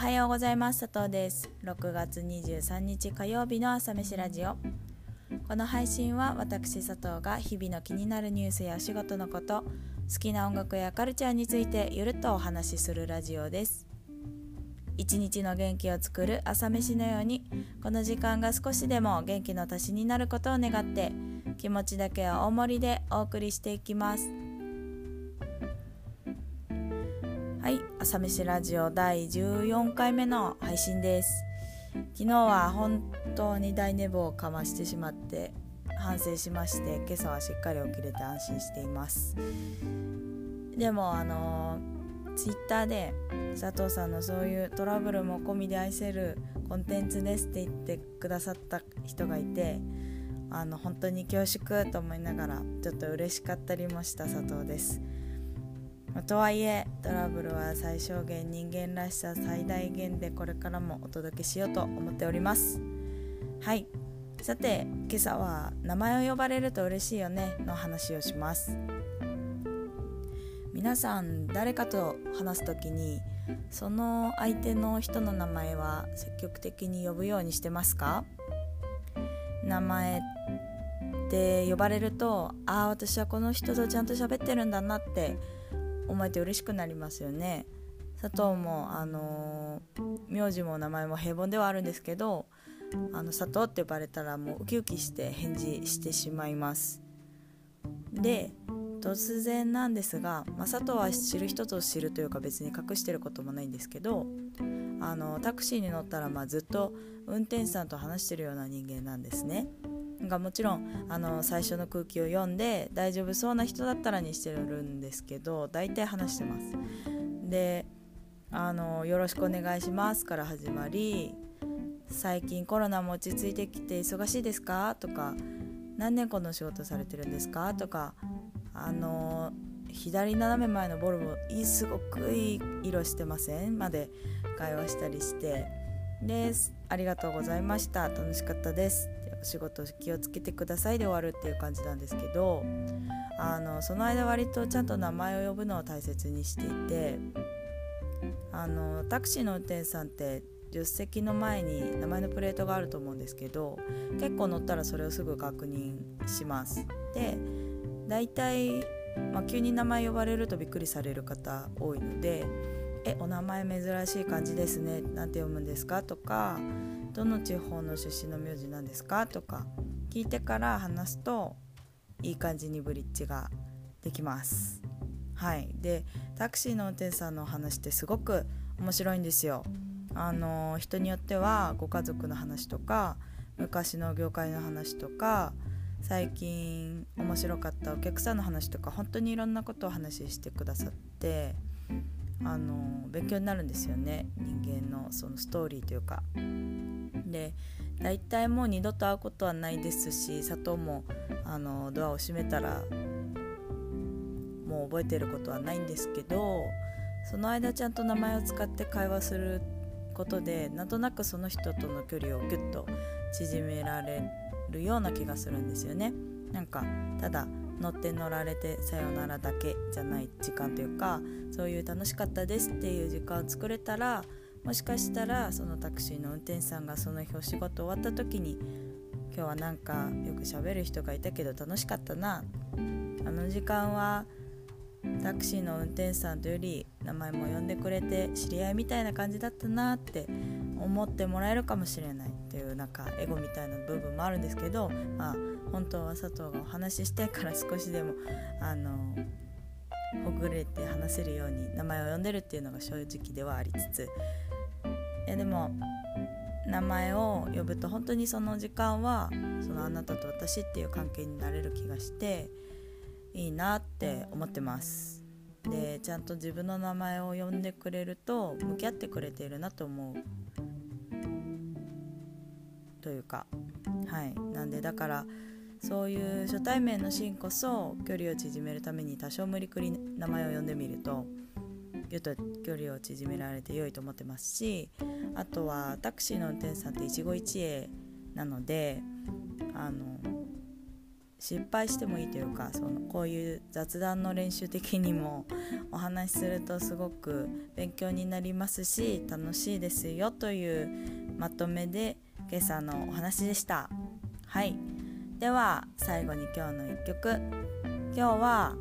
はようございます。佐藤です。6月23日火曜日の朝飯ラジオ。この配信は私佐藤が日々の気になるニュースやお仕事のこと好きな音楽やカルチャーについてゆるっとお話しするラジオです。一日の元気を作る朝飯のようにこの時間が少しでも元気の足しになることを願って気持ちだけは大盛りでお送りしていきます。はい朝飯ラジオ第14回目の配信です。昨日は本当に大寝坊をかましてしまって反省しまして今朝はしっかり起きれて安心しています。でもあのツイッターで佐藤さんのそういうトラブルも込みで愛せるコンテンツですって言ってくださった人がいてあの本当に恐縮と思いながらちょっと嬉しかったりもした佐藤です。とはいえトラブルは最小限人間らしさ最大限でこれからもお届けしようと思っております。はい。さて今朝は名前を呼ばれると嬉しいよねの話をします。皆さん誰かと話す時にその相手の人の名前は積極的に呼ぶようにしてますか？名前って呼ばれるとああ私はこの人とちゃんと喋ってるんだなって思えて嬉しくなりますよね。佐藤もあの名字も名前も平凡ではあるんですけどあの佐藤って呼ばれたらもうウキウキして返事してしまいます。で突然なんですが、まあ、佐藤は知る人ぞ知るというか別に隠してることもないんですけどあのタクシーに乗ったらまあずっと運転手さんと話してるような人間なんですね。がもちろんあの最初の空気を読んで大丈夫そうな人だったらにしてるんですけど大体話してます。であの「よろしくお願いします」から始まり「最近コロナも落ち着いてきて忙しいですか?」とか「何年この仕事されてるんですか?」とかあの左斜め前のボルボすごくいい色してません？まで会話したりしてです。ありがとうございました。楽しかったです。お仕事気をつけてください。で終わるっていう感じなんですけどあのその間割とちゃんと名前を呼ぶのを大切にしていてあのタクシーの運転手さんって助手席の前に名前のプレートがあると思うんですけど結構乗ったらそれをすぐ確認します。で大体、まあ、急に名前呼ばれるとびっくりされる方多いので「えお名前珍しい感じですね」なんて読むんですか？とか「どの地方の出身の名字なんですか?」とか聞いてから話すといい感じにブリッジができます。はい、でタクシーの運転手さんの話ってすごく面白いんですよ。あの人によってはご家族の話とか昔の業界の話とか最近面白かったお客さんの話とか本当にいろんなことを話してくださってあの勉強になるんですよね人間のそのストーリーというか。で大体もう二度と会うことはないですし佐藤もあのドアを閉めたらもう覚えてることはないんですけどその間ちゃんと名前を使って会話することでなんとなくその人との距離をギュッと縮められるような気がするんですよねなんかただ乗って乗られてさよならだけじゃない時間というかそういう楽しかったですっていう時間を作れたらもしかしたらそのタクシーの運転手さんがその日お仕事終わった時に今日はなんかよく喋る人がいたけど楽しかったな。あの時間はタクシーの運転手さんとより名前も呼んでくれて知り合いみたいな感じだったなって思ってもらえるかもしれないっていうなんかエゴみたいな部分もあるんですけど、まあ、本当は佐藤がお話ししたいから少しでもあのほぐれて話せるように名前を呼んでるっていうのが正直ではありつついでも名前を呼ぶと本当にその時間はそのあなたと私っていう関係になれる気がしていいなって思ってます。でちゃんと自分の名前を呼んでくれると向き合ってくれているなと思う。というか。はい。なんでだからそういう初対面のシーンこそ距離を縮めるために多少無理くり名前を呼んでみるとぎゅっと距離を縮められて良いと思ってますしあとはタクシーの運転手さんって一期一会なのであの失敗してもいいというかそのこういう雑談の練習的にもお話しするとすごく勉強になりますし楽しいですよというまとめで今朝のお話でした。はい。では最後に今日の1曲。今日は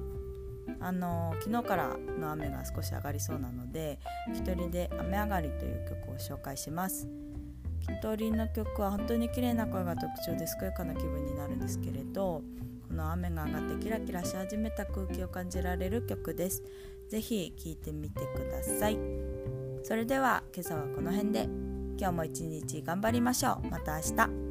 あの昨日からの雨が少し上がりそうなので「一人で雨上がり」という曲を紹介します。鳥の曲は本当に綺麗な声が特徴で健やかな気分になるんですけれどこの雨が上がってキラキラし始めた空気を感じられる曲です。是非聴いてみてください。それでは今朝はこの辺で。今日も一日頑張りましょう。また明日。